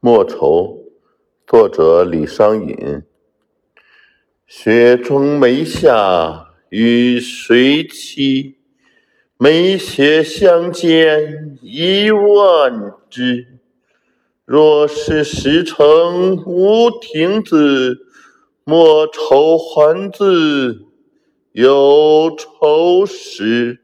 《莫愁》，作者李商隐。雪中梅下与谁期？梅雪相间一万枝。若是石城无亭子，莫愁还自有愁时。